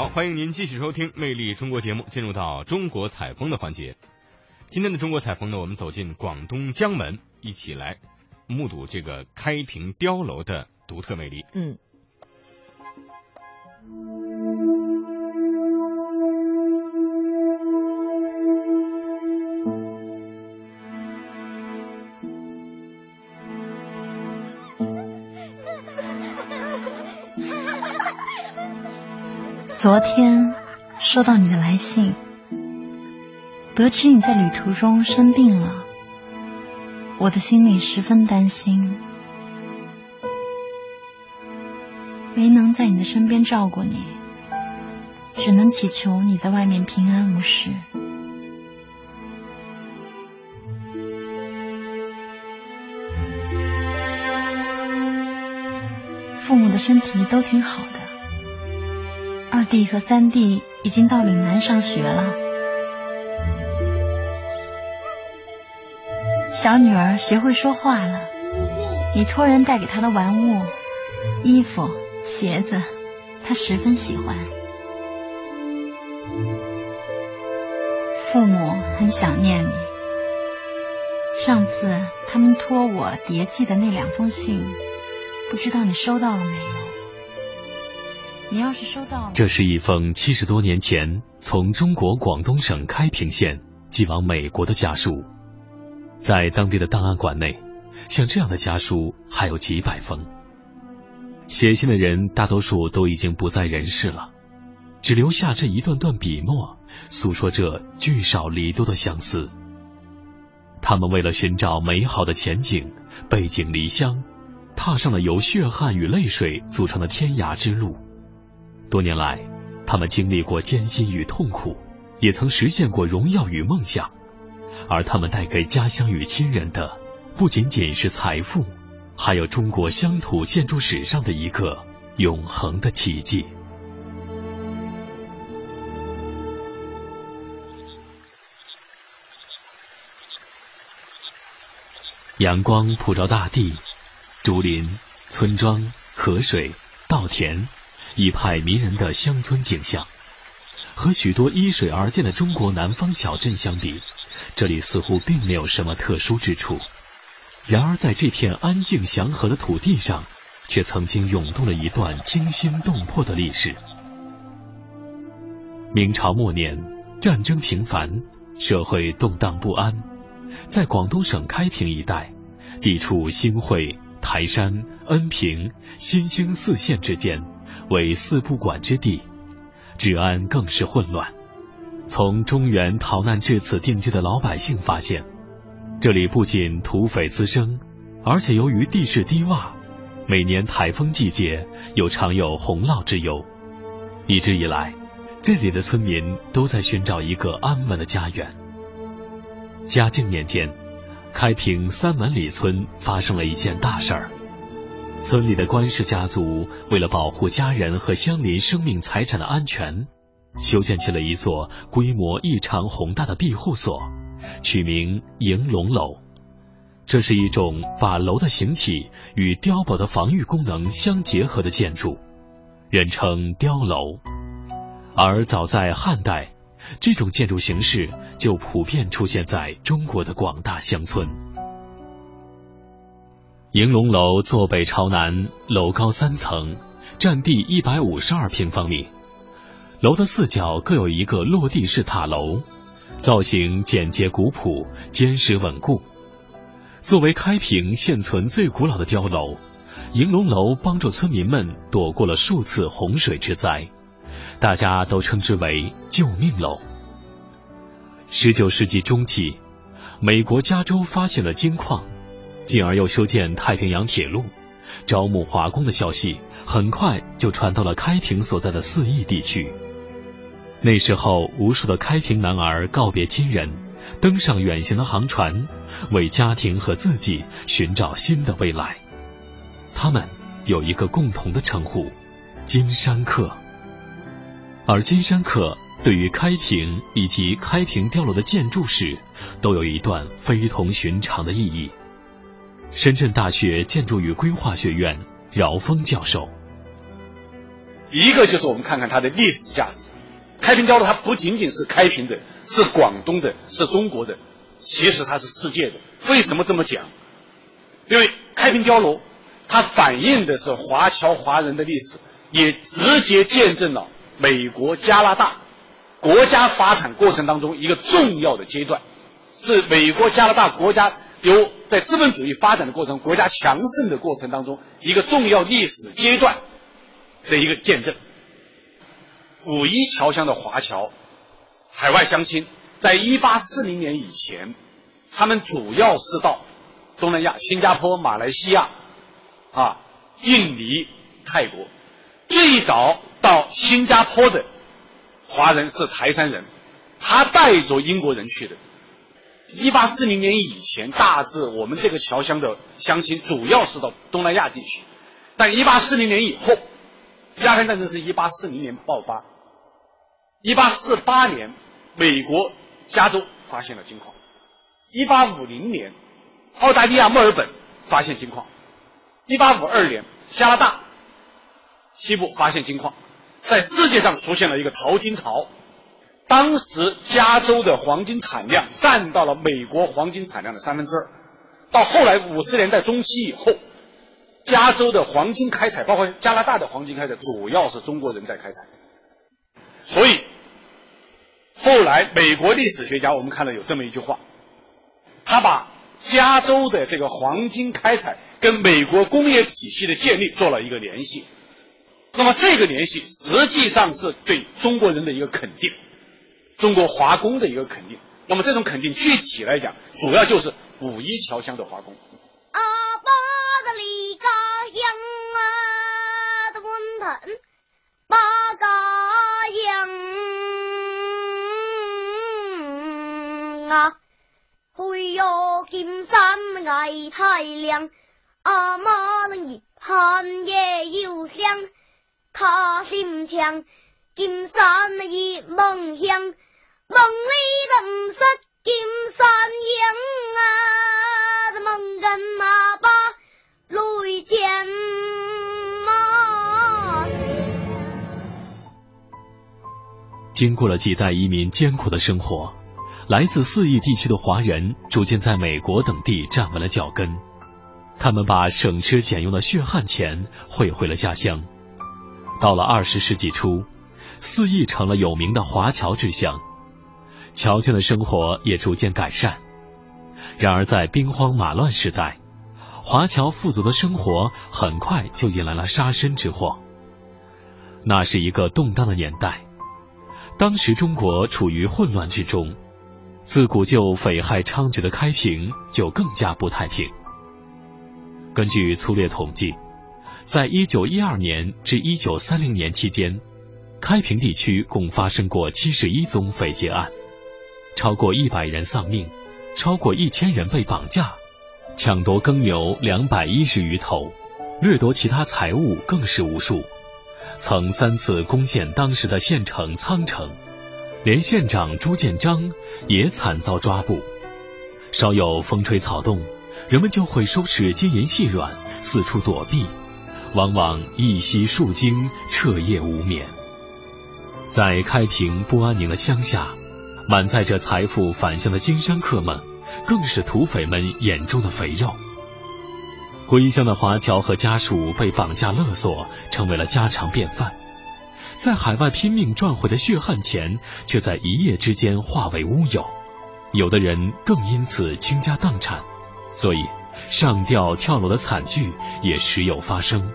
好，欢迎您继续收听《魅力中国》节目，进入到中国采风的环节。今天的中国采风呢，我们走进广东江门，一起来目睹这个开平碉楼的独特魅力。嗯。昨天收到你的来信，得知你在旅途中生病了，我的心里十分担心，没能在你的身边照顾你，只能祈求你在外面平安无事。父母的身体都挺好的。弟和三弟已经到岭南上学了，小女儿学会说话了，你托人带给她的玩物、衣服、鞋子，她十分喜欢。父母很想念你，上次他们托我叠寄的那两封信，不知道你收到了没有？你要是收到，这是一封七十多年前从中国广东省开平县寄往美国的家书，在当地的档案馆内，像这样的家书还有几百封。写信的人大多数都已经不在人世了，只留下这一段段笔墨，诉说着聚少离多的相思。他们为了寻找美好的前景，背井离乡，踏上了由血汗与泪水组成的天涯之路。多年来，他们经历过艰辛与痛苦，也曾实现过荣耀与梦想，而他们带给家乡与亲人的，不仅仅是财富，还有中国乡土建筑史上的一个永恒的奇迹。阳光普照大地，竹林、村庄、河水、稻田。一派迷人的乡村景象，和许多依水而建的中国南方小镇相比，这里似乎并没有什么特殊之处。然而，在这片安静祥和的土地上，却曾经涌动了一段惊心动魄的历史。明朝末年，战争频繁，社会动荡不安，在广东省开平一带，地处新会、台山、恩平、新兴四县之间。为四不管之地，治安更是混乱。从中原逃难至此定居的老百姓发现，这里不仅土匪滋生，而且由于地势低洼，每年台风季节又常有洪涝之忧。一直以来，这里的村民都在寻找一个安稳的家园。嘉靖年间，开平三门里村发生了一件大事儿。村里的官氏家族为了保护家人和乡邻生命财产的安全，修建起了一座规模异常宏大的庇护所，取名迎龙楼。这是一种把楼的形体与碉堡的防御功能相结合的建筑，人称碉楼。而早在汉代，这种建筑形式就普遍出现在中国的广大乡村。迎龙楼坐北朝南，楼高三层，占地一百五十二平方米。楼的四角各有一个落地式塔楼，造型简洁古朴，坚实稳固。作为开平现存最古老的碉楼，迎龙楼帮助村民们躲过了数次洪水之灾，大家都称之为“救命楼”。十九世纪中期，美国加州发现了金矿。进而又修建太平洋铁路，招募华工的消息很快就传到了开平所在的四邑地区。那时候，无数的开平男儿告别亲人，登上远行的航船，为家庭和自己寻找新的未来。他们有一个共同的称呼——金山客。而金山客对于开平以及开平碉楼的建筑史，都有一段非同寻常的意义。深圳大学建筑与规划学院饶峰教授，一个就是我们看看它的历史价值。开平碉楼它不仅仅是开平的，是广东的，是中国的，其实它是世界的。为什么这么讲？因为开平碉楼它反映的是华侨华人的历史，也直接见证了美国、加拿大国家发展过程当中一个重要的阶段，是美国、加拿大国家由在资本主义发展的过程、国家强盛的过程当中一个重要历史阶段的一个见证。五一侨乡的华侨，海外乡亲，在一八四零年以前，他们主要是到东南亚、新加坡、马来西亚、啊、印尼、泰国。最早到新加坡的华人是台山人，他带着英国人去的。一八四零年以前，大致我们这个侨乡的乡亲主要是到东南亚地区，但一八四零年以后。鸦片战争是一八四零年爆发，一八四八年，美国加州发现了金矿，一八五零年，澳大利亚墨尔本发现金矿，一八五二年，加拿大西部发现金矿，在世界上出现了一个淘金潮，当时加州的黄金产量占到了美国黄金产量的三分之二，到后来五十年代中期以后。加州的黄金开采，包括加拿大的黄金开采，主要是中国人在开采。所以后来美国历史学家我们看到有这么一句话，他把加州的这个黄金开采跟美国工业体系的建立做了一个联系。那么这个联系实际上是对中国人的一个肯定，中国华工的一个肯定。那么这种肯定具体来讲，主要就是五一侨乡的华工。啊八嘎营啊，会有金山爱太亮，阿妈能一盼夜又香，他心强，金山一梦乡，梦里人识金山营啊，梦跟马巴泪见。经过了几代移民艰苦的生活，来自四邑地区的华人逐渐在美国等地站稳了脚跟。他们把省吃俭用的血汗钱汇回了家乡。到了二十世纪初，四邑成了有名的华侨之乡，侨眷的生活也逐渐改善。然而，在兵荒马乱时代，华侨富足的生活很快就引来了杀身之祸。那是一个动荡的年代。当时中国处于混乱之中，自古就匪害猖獗的开平就更加不太平。根据粗略统计，在一九一二年至一九三零年期间，开平地区共发生过七十一宗匪劫案，超过一百人丧命，超过一千人被绑架，抢夺耕牛两百一十余头，掠夺其他财物更是无数。曾三次攻陷当时的县城苍城，连县长朱建章也惨遭抓捕。稍有风吹草动，人们就会收拾金银细软，四处躲避，往往一夕数惊，彻夜无眠。在开平不安宁的乡下，满载着财富返乡的经商客们，更是土匪们眼中的肥肉。归乡的华侨和家属被绑架勒索，成为了家常便饭。在海外拼命赚回的血汗钱，却在一夜之间化为乌有。有的人更因此倾家荡产，所以上吊跳楼的惨剧也时有发生。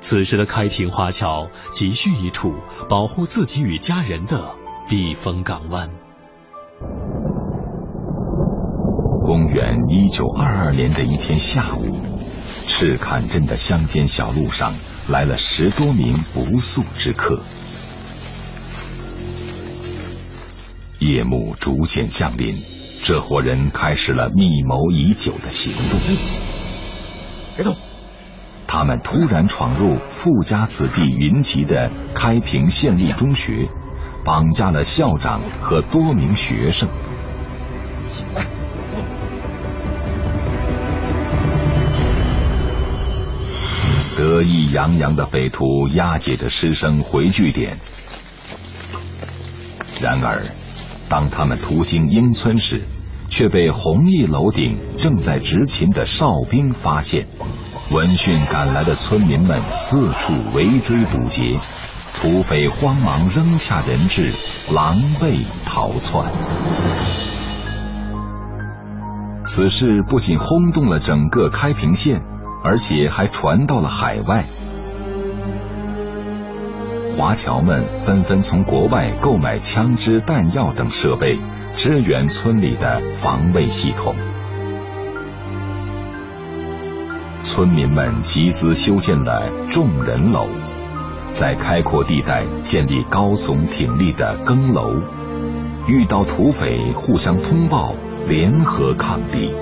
此时的开平华侨急需一处保护自己与家人的避风港湾。公元一九二二年的一天下午。赤坎镇的乡间小路上来了十多名不速之客。夜幕逐渐降临，这伙人开始了密谋已久的行动。别动！他们突然闯入富家子弟云集的开平县立中学，绑架了校长和多名学生。得意洋洋的匪徒押解着师生回据点。然而，当他们途经英村时，却被红翼楼顶正在执勤的哨兵发现。闻讯赶来的村民们四处围追堵截，土匪慌忙扔下人质，狼狈逃窜。此事不仅轰动了整个开平县，而且还传到了海外。华侨们纷纷从国外购买枪支、弹药等设备，支援村里的防卫系统。村民们集资修建了众人楼，在开阔地带建立高耸挺立的更楼，遇到土匪互相通报。联合抗敌。